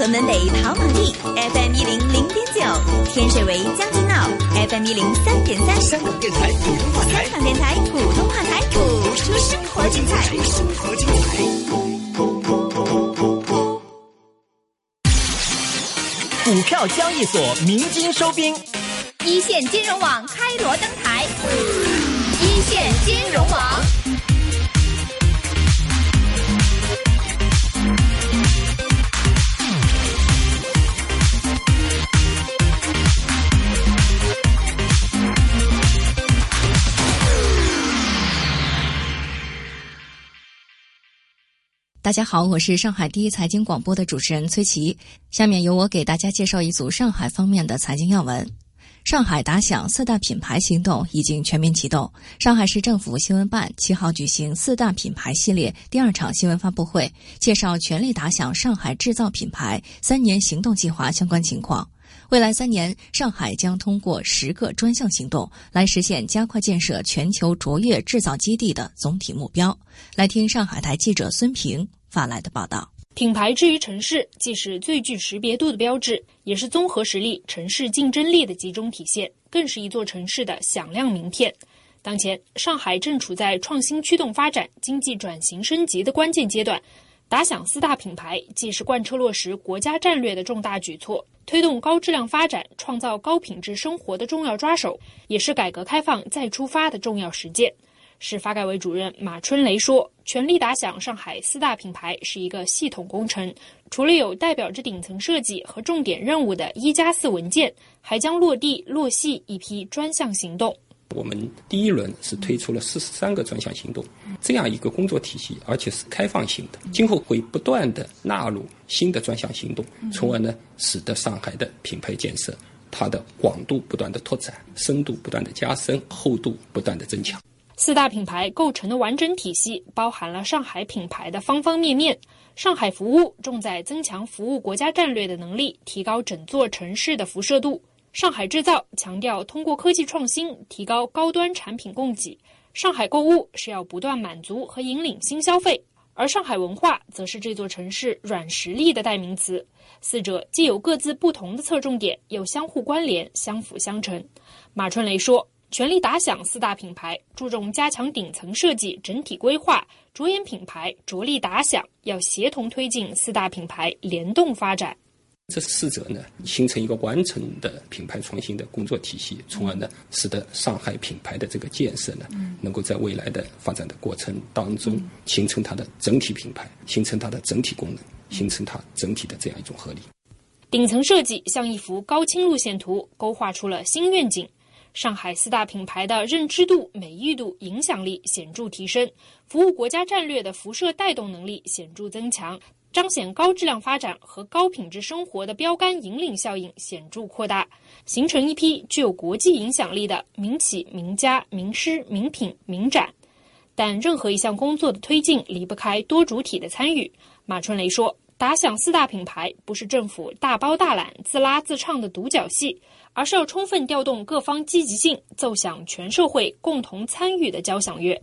河门北跑马地 FM 一零零点九，天水围将军澳 FM 一零三点三，香港电台普通话台，香港电台普通话台，播出生活精彩，生活精彩。股票交易所鸣金收兵，一线金融网开锣登台，一线金融网。大家好，我是上海第一财经广播的主持人崔琦。下面由我给大家介绍一组上海方面的财经要闻。上海打响四大品牌行动已经全面启动。上海市政府新闻办七号举行四大品牌系列第二场新闻发布会，介绍全力打响上海制造品牌三年行动计划相关情况。未来三年，上海将通过十个专项行动来实现加快建设全球卓越制造基地的总体目标。来听上海台记者孙平发来的报道。品牌之于城市，既是最具识别度的标志，也是综合实力、城市竞争力的集中体现，更是一座城市的响亮名片。当前，上海正处在创新驱动发展、经济转型升级的关键阶段。打响四大品牌，既是贯彻落实国家战略的重大举措，推动高质量发展、创造高品质生活的重要抓手，也是改革开放再出发的重要实践。市发改委主任马春雷说：“全力打响上海四大品牌是一个系统工程，除了有代表着顶层设计和重点任务的一加四文件，还将落地落细一批专项行动。”我们第一轮是推出了四十三个专项行动，这样一个工作体系，而且是开放性的。今后会不断的纳入新的专项行动，从而呢，使得上海的品牌建设它的广度不断的拓展，深度不断的加深，厚度不断的增强。四大品牌构成的完整体系，包含了上海品牌的方方面面。上海服务重在增强服务国家战略的能力，提高整座城市的辐射度。上海制造强调通过科技创新提高高端产品供给，上海购物是要不断满足和引领新消费，而上海文化则是这座城市软实力的代名词。四者既有各自不同的侧重点，又相互关联、相辅相成。马春雷说：“全力打响四大品牌，注重加强顶层设计整体规划，着眼品牌，着力打响，要协同推进四大品牌联动发展。”这四者呢，形成一个完整的品牌创新的工作体系，从而呢，使得上海品牌的这个建设呢，能够在未来的发展的过程当中，形成它的整体品牌，形成它的整体功能，形成它整体的这样一种合力。顶层设计像一幅高清路线图，勾画出了新愿景。上海四大品牌的认知度、美誉度、影响力显著提升，服务国家战略的辐射带动能力显著增强。彰显高质量发展和高品质生活的标杆引领效应显著扩大，形成一批具有国际影响力的民企、名家、名师、名品、名展。但任何一项工作的推进离不开多主体的参与。马春雷说：“打响四大品牌不是政府大包大揽、自拉自唱的独角戏，而是要充分调动各方积极性，奏响全社会共同参与的交响乐。”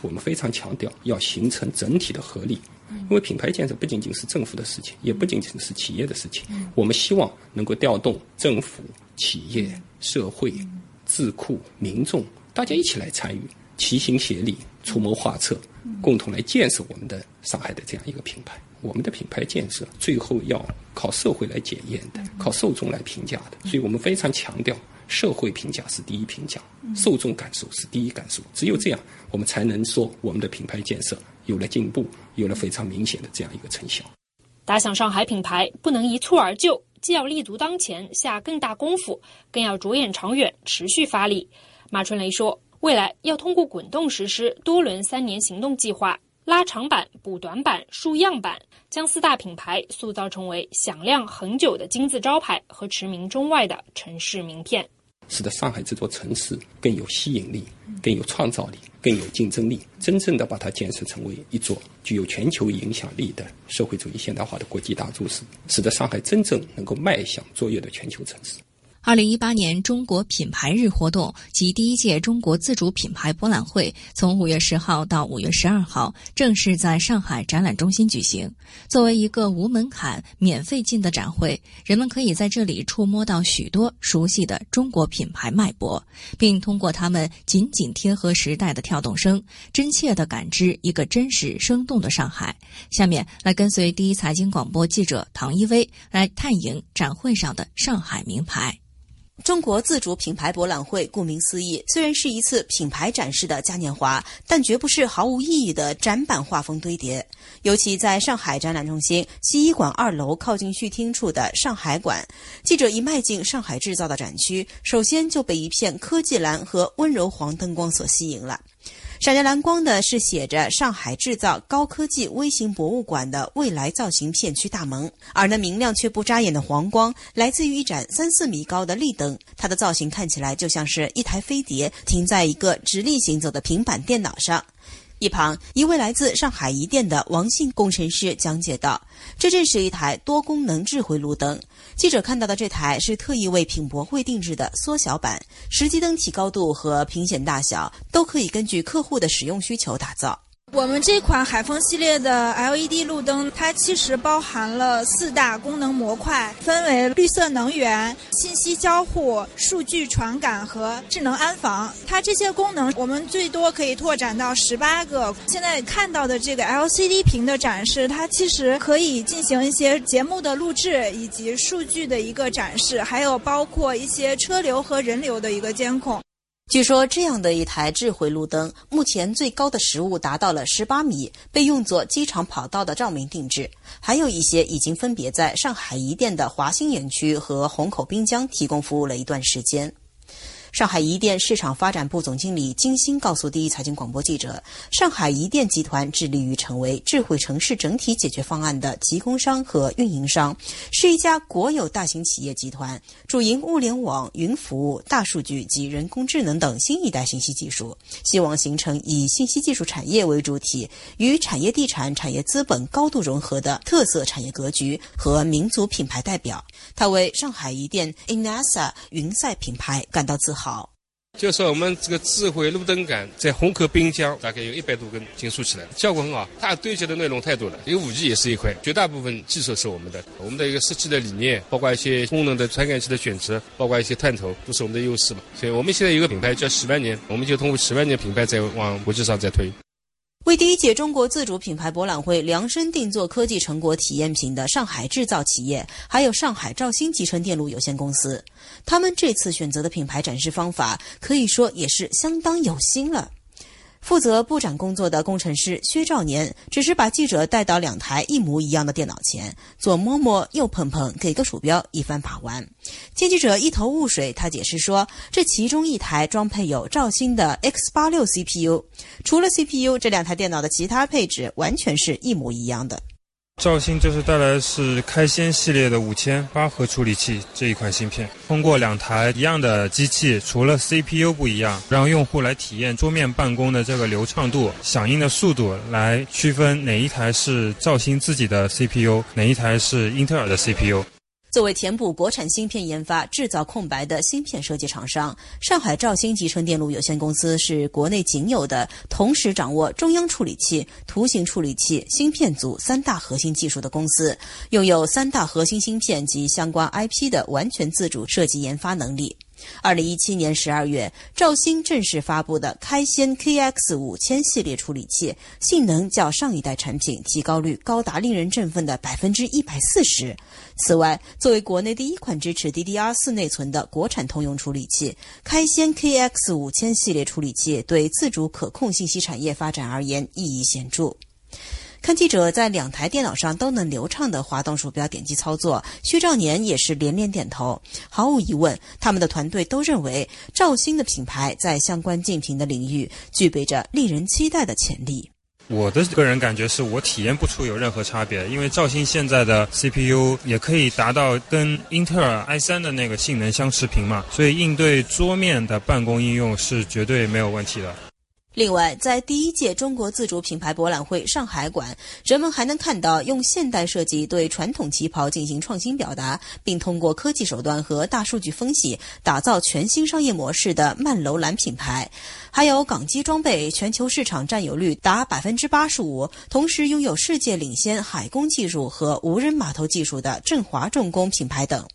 我们非常强调要形成整体的合力。因为品牌建设不仅仅是政府的事情，也不仅仅是企业的事情。我们希望能够调动政府、企业、社会、智库、民众，大家一起来参与，齐心协力，出谋划策，共同来建设我们的上海的这样一个品牌。我们的品牌建设最后要靠社会来检验的，靠受众来评价的。所以我们非常强调，社会评价是第一评价，受众感受是第一感受。只有这样，我们才能说我们的品牌建设。有了进步，有了非常明显的这样一个成效。打响上海品牌不能一蹴而就，既要立足当前，下更大功夫，更要着眼长远，持续发力。马春雷说，未来要通过滚动实施多轮三年行动计划，拉长板、补短板、树样板，将四大品牌塑造成为响亮恒久的金字招牌和驰名中外的城市名片。使得上海这座城市更有吸引力、更有创造力、更有竞争力，真正的把它建设成为一座具有全球影响力的社会主义现代化的国际大都市，使得上海真正能够迈向卓越的全球城市。二零一八年中国品牌日活动及第一届中国自主品牌博览会，从五月十号到五月十二号，正式在上海展览中心举行。作为一个无门槛、免费进的展会，人们可以在这里触摸到许多熟悉的中国品牌脉搏，并通过它们紧紧贴合时代的跳动声，真切地感知一个真实生动的上海。下面来跟随第一财经广播记者唐一威来探营展会上的上海名牌。中国自主品牌博览会，顾名思义，虽然是一次品牌展示的嘉年华，但绝不是毫无意义的展板画风堆叠。尤其在上海展览中心西一馆二楼靠近序厅处的上海馆，记者一迈进上海制造的展区，首先就被一片科技蓝和温柔黄灯光所吸引了。闪着蓝光的是写着“上海制造高科技微型博物馆”的未来造型片区大门，而那明亮却不扎眼的黄光来自于一盏三四米高的立灯，它的造型看起来就像是一台飞碟停在一个直立行走的平板电脑上。一旁，一位来自上海一电的王姓工程师讲解道：“这正是一台多功能智慧路灯。记者看到的这台是特意为品博会定制的缩小版，实际灯体高度和屏显大小都可以根据客户的使用需求打造。”我们这款海风系列的 LED 路灯，它其实包含了四大功能模块，分为绿色能源、信息交互、数据传感和智能安防。它这些功能，我们最多可以拓展到十八个。现在看到的这个 LCD 屏的展示，它其实可以进行一些节目的录制以及数据的一个展示，还有包括一些车流和人流的一个监控。据说，这样的一台智慧路灯，目前最高的实物达到了十八米，被用作机场跑道的照明定制。还有一些已经分别在上海一店的华新园区和虹口滨江提供服务了一段时间。上海一电市场发展部总经理金星告诉第一财经广播记者：“上海一电集团致力于成为智慧城市整体解决方案的提供商和运营商，是一家国有大型企业集团，主营物联网、云服务、大数据及人工智能等新一代信息技术，希望形成以信息技术产业为主体，与产业地产、产业资本高度融合的特色产业格局和民族品牌代表。他为上海一电 Inasa 云赛品牌感到自豪。”好，就是我们这个智慧路灯杆在虹口滨江大概有一百多根经竖起来，效果很好。它堆积的内容太多了，有五 G 也是一块，绝大部分技术是我们的。我们的一个设计的理念，包括一些功能的传感器的选择，包括一些探头，都是我们的优势嘛。所以我们现在有个品牌叫十万年，我们就通过十万年品牌在往国际上在推。为第一届中国自主品牌博览会量身定做科技成果体验品的上海制造企业，还有上海兆星集成电路有限公司，他们这次选择的品牌展示方法可以说也是相当有心了。负责布展工作的工程师薛兆年，只是把记者带到两台一模一样的电脑前，左摸摸，右碰碰，给个鼠标，一番把玩。见记者一头雾水，他解释说，这其中一台装配有兆芯的 X 八六 CPU，除了 CPU，这两台电脑的其他配置完全是一模一样的。兆芯这次带来的是开先系列的五千八核处理器这一款芯片，通过两台一样的机器，除了 CPU 不一样，让用户来体验桌面办公的这个流畅度、响应的速度，来区分哪一台是兆芯自己的 CPU，哪一台是英特尔的 CPU。作为填补国产芯片研发制造空白的芯片设计厂商，上海兆星集成电路有限公司是国内仅有的同时掌握中央处理器、图形处理器、芯片组三大核心技术的公司，拥有三大核心芯片及相关 IP 的完全自主设计研发能力。二零一七年十二月，兆星正式发布的开先 KX 五千系列处理器，性能较上一代产品提高率高达令人振奋的百分之一百四十。此外，作为国内第一款支持 DDR 四内存的国产通用处理器，开先 KX 五千系列处理器对自主可控信息产业发展而言意义显著。看记者在两台电脑上都能流畅的滑动鼠标点击操作，薛兆年也是连连点头。毫无疑问，他们的团队都认为兆星的品牌在相关竞品的领域具备着令人期待的潜力。我的个人感觉是我体验不出有任何差别，因为兆星现在的 CPU 也可以达到跟英特尔 i3 的那个性能相持平嘛，所以应对桌面的办公应用是绝对没有问题的。另外，在第一届中国自主品牌博览会上海馆，人们还能看到用现代设计对传统旗袍进行创新表达，并通过科技手段和大数据分析打造全新商业模式的曼楼兰品牌，还有港机装备全球市场占有率达百分之八十五，同时拥有世界领先海工技术和无人码头技术的振华重工品牌等。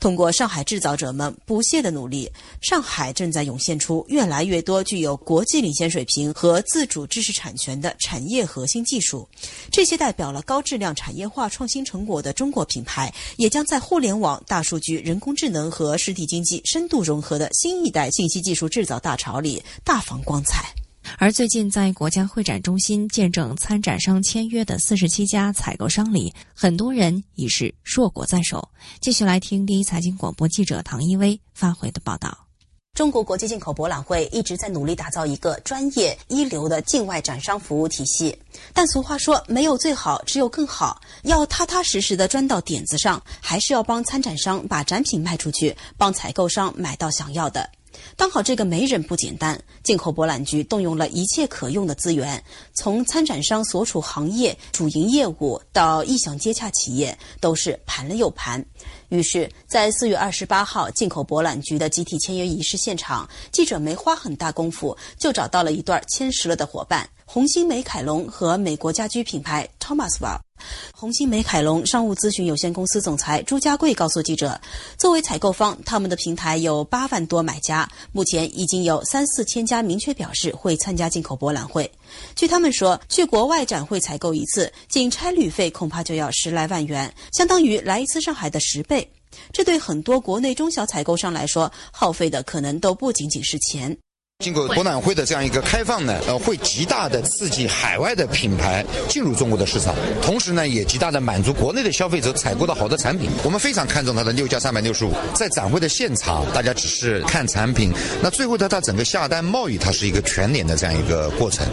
通过上海制造者们不懈的努力，上海正在涌现出越来越多具有国际领先水平和自主知识产权的产业核心技术。这些代表了高质量产业化创新成果的中国品牌，也将在互联网、大数据、人工智能和实体经济深度融合的新一代信息技术制造大潮里大放光彩。而最近在国家会展中心见证参展商签约的四十七家采购商里，很多人已是硕果在手。继续来听第一财经广播记者唐一威发回的报道。中国国际进口博览会一直在努力打造一个专业一流的境外展商服务体系，但俗话说没有最好，只有更好。要踏踏实实的钻到点子上，还是要帮参展商把展品卖出去，帮采购商买到想要的。当好这个媒人不简单，进口博览局动用了一切可用的资源，从参展商所处行业主营业务到意向接洽企业，都是盘了又盘。于是，在四月二十八号进口博览局的集体签约仪式现场，记者没花很大功夫就找到了一对签实了的伙伴——红星美凯龙和美国家居品牌 Thomas w a l。红星美凯龙商务咨询有限公司总裁朱家贵告诉记者，作为采购方，他们的平台有八万多买家，目前已经有三四千家明确表示会参加进口博览会。据他们说，去国外展会采购一次，仅差旅费恐怕就要十来万元，相当于来一次上海的十倍。这对很多国内中小采购商来说，耗费的可能都不仅仅是钱。经过博览会的这样一个开放呢，呃，会极大的刺激海外的品牌进入中国的市场，同时呢，也极大的满足国内的消费者采购到好的产品。我们非常看重它的六加三百六十五，在展会的现场，大家只是看产品，那最后它它整个下单贸易，它是一个全脸的这样一个过程。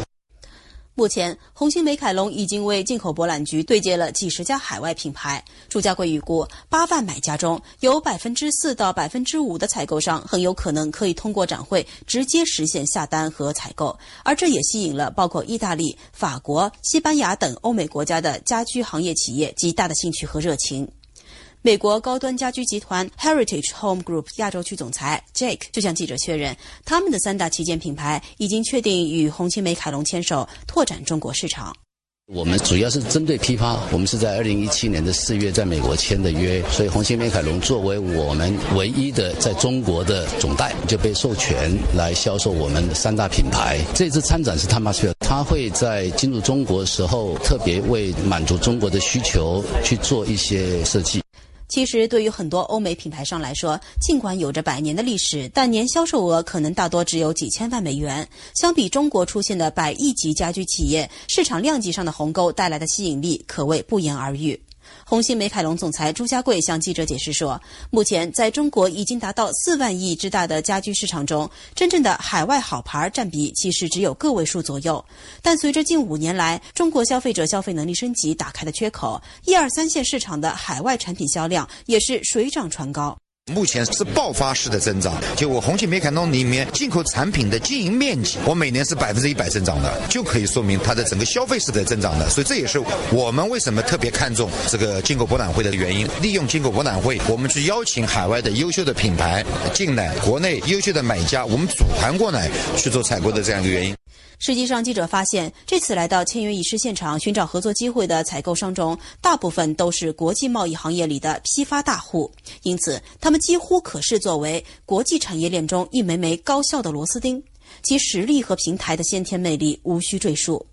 目前，红星美凯龙已经为进口博览局对接了几十家海外品牌。朱家贵预估，八万买家中有百分之四到百分之五的采购商很有可能可以通过展会直接实现下单和采购，而这也吸引了包括意大利、法国、西班牙等欧美国家的家居行业企业极大的兴趣和热情。美国高端家居集团 Heritage Home Group 亚洲区总裁 Jake 就向记者确认，他们的三大旗舰品牌已经确定与红星美凯龙牵手拓展中国市场。我们主要是针对批发，我们是在二零一七年的四月在美国签的约，所以红星美凯龙作为我们唯一的在中国的总代，就被授权来销售我们的三大品牌。这次参展是 Thomasville，他会在进入中国的时候，特别为满足中国的需求去做一些设计。其实，对于很多欧美品牌商来说，尽管有着百年的历史，但年销售额可能大多只有几千万美元。相比中国出现的百亿级家居企业，市场量级上的鸿沟带来的吸引力可谓不言而喻。红星美凯龙总裁朱家贵向记者解释说，目前在中国已经达到四万亿之大的家居市场中，真正的海外好牌占比其实只有个位数左右。但随着近五年来中国消费者消费能力升级打开的缺口，一二三线市场的海外产品销量也是水涨船高。目前是爆发式的增长，就我红星美凯龙里面进口产品的经营面积，我每年是百分之一百增长的，就可以说明它的整个消费是在增长的。所以这也是我们为什么特别看重这个进口博览会的原因。利用进口博览会，我们去邀请海外的优秀的品牌进来，国内优秀的买家，我们组团过来去做采购的这样一个原因。实际上，记者发现，这次来到签约仪式现场寻找合作机会的采购商中，大部分都是国际贸易行业里的批发大户，因此他们几乎可视作为国际产业链中一枚枚高效的螺丝钉，其实力和平台的先天魅力无需赘述。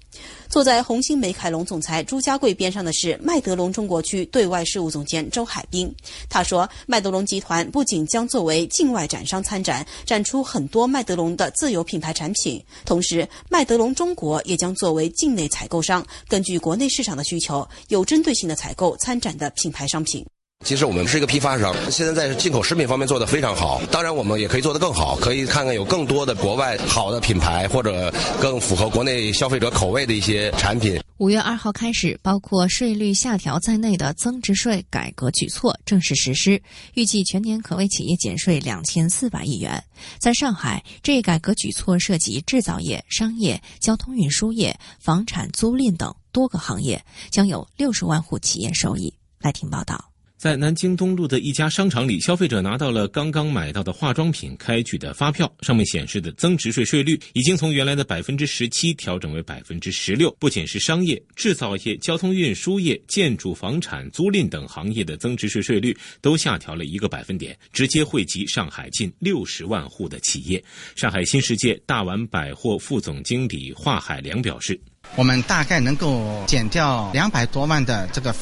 坐在红星美凯龙总裁朱家贵边上的是麦德龙中国区对外事务总监周海滨。他说，麦德龙集团不仅将作为境外展商参展，展出很多麦德龙的自有品牌产品，同时麦德龙中国也将作为境内采购商，根据国内市场的需求，有针对性的采购参展的品牌商品。其实我们是一个批发商，现在在进口食品方面做得非常好。当然，我们也可以做得更好，可以看看有更多的国外好的品牌，或者更符合国内消费者口味的一些产品。五月二号开始，包括税率下调在内的增值税改革举措正式实施，预计全年可为企业减税两千四百亿元。在上海，这一改革举措涉及制造业、商业、交通运输业、房产租赁等多个行业，将有六十万户企业受益。来听报道。在南京东路的一家商场里，消费者拿到了刚刚买到的化妆品开具的发票，上面显示的增值税税率已经从原来的百分之十七调整为百分之十六。不仅是商业、制造业、交通运输业、建筑、房产租赁等行业的增值税税率都下调了一个百分点，直接惠及上海近六十万户的企业。上海新世界大丸百货副总经理华海良表示：“我们大概能够减掉两百多万的这个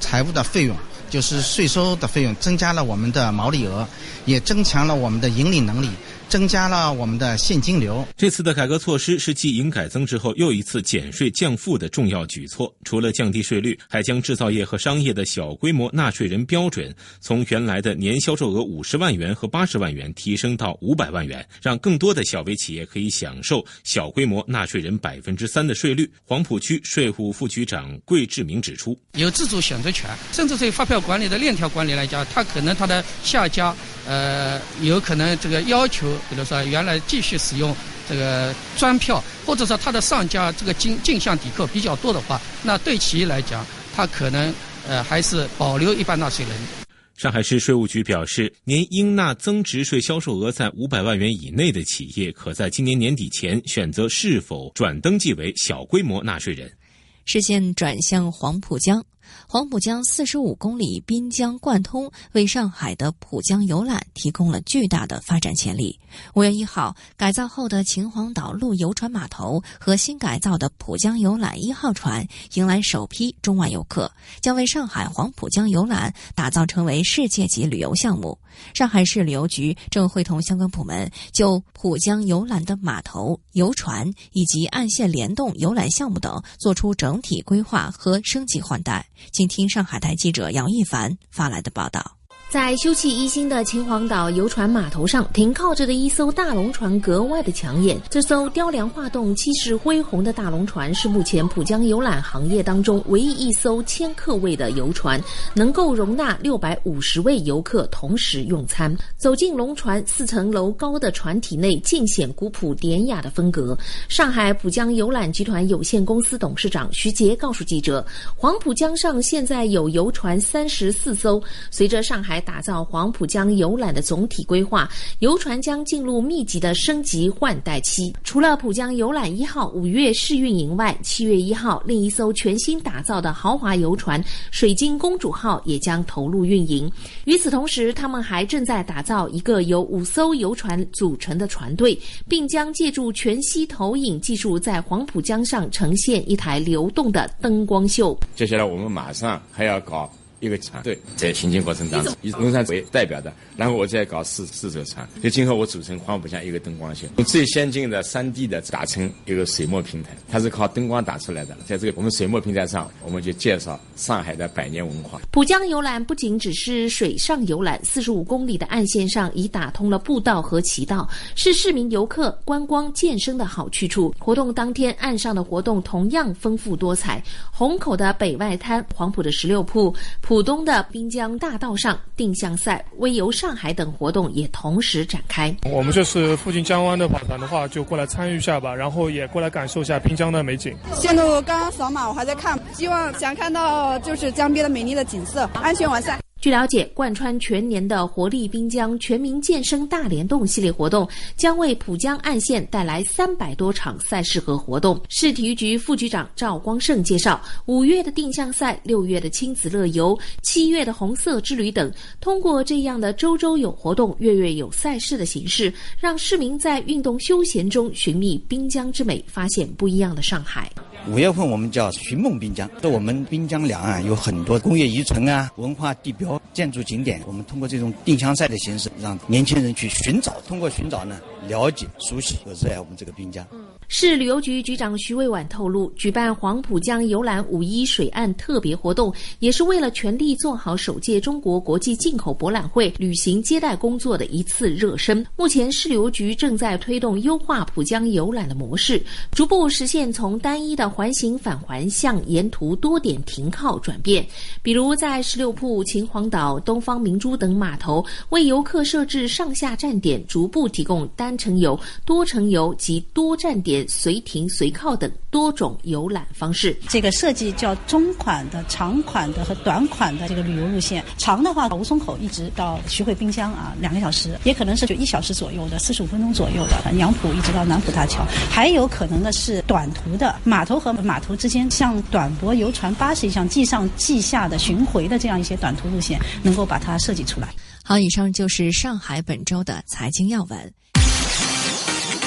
财务的费用。”就是税收的费用增加了我们的毛利额，也增强了我们的盈利能力。增加了我们的现金流。这次的改革措施是继营改增之后又一次减税降负的重要举措。除了降低税率，还将制造业和商业的小规模纳税人标准从原来的年销售额五十万元和八十万元提升到五百万元，让更多的小微企业可以享受小规模纳税人百分之三的税率。黄浦区税务副局长桂志明指出，有自主选择权。甚至对发票管理的链条管理来讲，它可能它的下家呃有可能这个要求。比如说，原来继续使用这个专票，或者说它的上家这个进进项抵扣比较多的话，那对企业来讲，它可能呃还是保留一般纳税人。上海市税务局表示，年应纳增值税销售额在五百万元以内的企业，可在今年年底前选择是否转登记为小规模纳税人。视线转向黄浦江。黄浦江四十五公里滨江贯通，为上海的浦江游览提供了巨大的发展潜力。五月一号，改造后的秦皇岛路游船码头和新改造的浦江游览一号船迎来首批中外游客，将为上海黄浦江游览打造成为世界级旅游项目。上海市旅游局正会同相关部门就浦江游览的码头、游船以及岸线联动游览项目等做出整体规划和升级换代。请听上海台记者杨一凡发来的报道。在休憩一新的秦皇岛游船码头上停靠着的一艘大龙船格外的抢眼。这艘雕梁画栋、气势恢宏的大龙船是目前浦江游览行业当中唯一一艘千客位的游船，能够容纳六百五十位游客同时用餐。走进龙船四层楼高的船体内，尽显古朴典雅的风格。上海浦江游览集团有限公司董事长徐杰告诉记者：“黄浦江上现在有游船三十四艘，随着上海。”打造黄浦江游览的总体规划，游船将进入密集的升级换代期。除了浦江游览一号五月试运营外，七月一号另一艘全新打造的豪华游船水晶公主号也将投入运营。与此同时，他们还正在打造一个由五艘游船组成的船队，并将借助全息投影技术，在黄浦江上呈现一台流动的灯光秀。接下来，我们马上还要搞。一个船对在行进过程当中，以龙山为代表的，然后我再搞四四艘船，就今后我组成黄浦江一个灯光秀，用最先进的三 D 的打成一个水墨平台，它是靠灯光打出来的。在这个我们水墨平台上，我们就介绍上海的百年文化。浦江游览不仅只是水上游览，四十五公里的岸线上已打通了步道和骑道，是市民游客观光健身的好去处。活动当天，岸上的活动同样丰富多彩，虹口的北外滩、黄浦的十六铺。浦东的滨江大道上，定向赛、微游上海等活动也同时展开。我们就是附近江湾的跑团的话，就过来参与一下吧，然后也过来感受一下滨江的美景。线路刚刚扫码，我还在看，希望想看到就是江边的美丽的景色，安全完赛。据了解，贯穿全年的活力滨江全民健身大联动系列活动将为浦江岸线带来三百多场赛事和活动。市体育局副局长赵光胜介绍，五月的定向赛、六月的亲子乐游、七月的红色之旅等，通过这样的周周有活动、月月有赛事的形式，让市民在运动休闲中寻觅滨江之美，发现不一样的上海。五月份我们叫寻梦滨江，在我们滨江两岸有很多工业遗存啊、文化地标、建筑景点。我们通过这种定向赛的形式，让年轻人去寻找，通过寻找呢，了解、熟悉和热爱我们这个滨江。市旅游局局长徐卫婉透露，举办黄浦江游览五一水岸特别活动，也是为了全力做好首届中国国际进口博览会旅行接待工作的一次热身。目前，市旅游局正在推动优化浦江游览的模式，逐步实现从单一的环形返还向沿途多点停靠转变。比如，在十六铺、秦皇岛、东方明珠等码头，为游客设置上下站点，逐步提供单程游、多程游及多站点随停随靠等多种游览方式。这个设计叫中款的、长款的和短款的这个旅游路线。长的话，吴淞口一直到徐汇滨江啊，两个小时，也可能是就一小时左右的，四十五分钟左右的。杨浦一直到南浦大桥，还有可能的是短途的，码头和码头之间像短驳游船巴士一样，即上即下的巡回的这样一些短途路线，能够把它设计出来。好，以上就是上海本周的财经要闻。